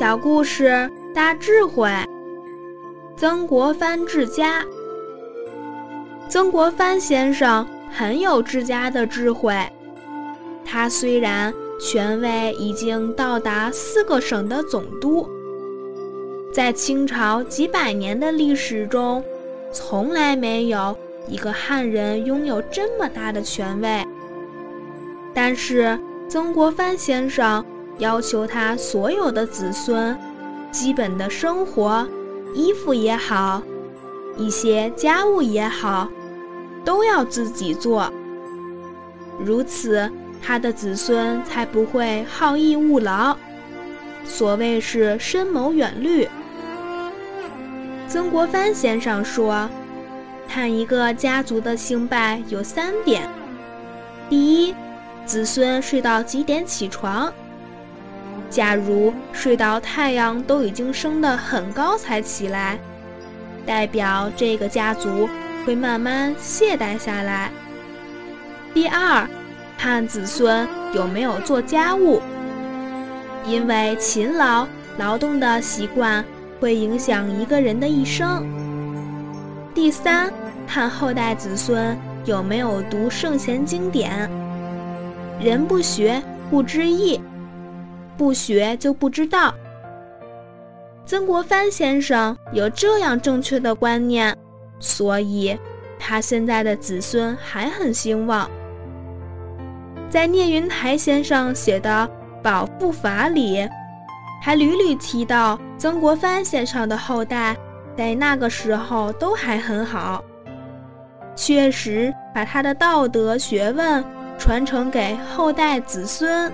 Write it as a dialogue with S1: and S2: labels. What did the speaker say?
S1: 小故事大智慧。曾国藩治家。曾国藩先生很有治家的智慧。他虽然权位已经到达四个省的总督，在清朝几百年的历史中，从来没有一个汉人拥有这么大的权位。但是曾国藩先生。要求他所有的子孙，基本的生活，衣服也好，一些家务也好，都要自己做。如此，他的子孙才不会好逸恶劳。所谓是深谋远虑。曾国藩先生说：“看一个家族的兴败有三点：第一，子孙睡到几点起床。”假如睡到太阳都已经升得很高才起来，代表这个家族会慢慢懈怠下来。第二，看子孙有没有做家务，因为勤劳劳动的习惯会影响一个人的一生。第三，看后代子孙有没有读圣贤经典。人不学，不知义。不学就不知道。曾国藩先生有这样正确的观念，所以他现在的子孙还很兴旺。在聂云台先生写的《保护法》里，还屡屡提到曾国藩先生的后代在那个时候都还很好，确实把他的道德学问传承给后代子孙。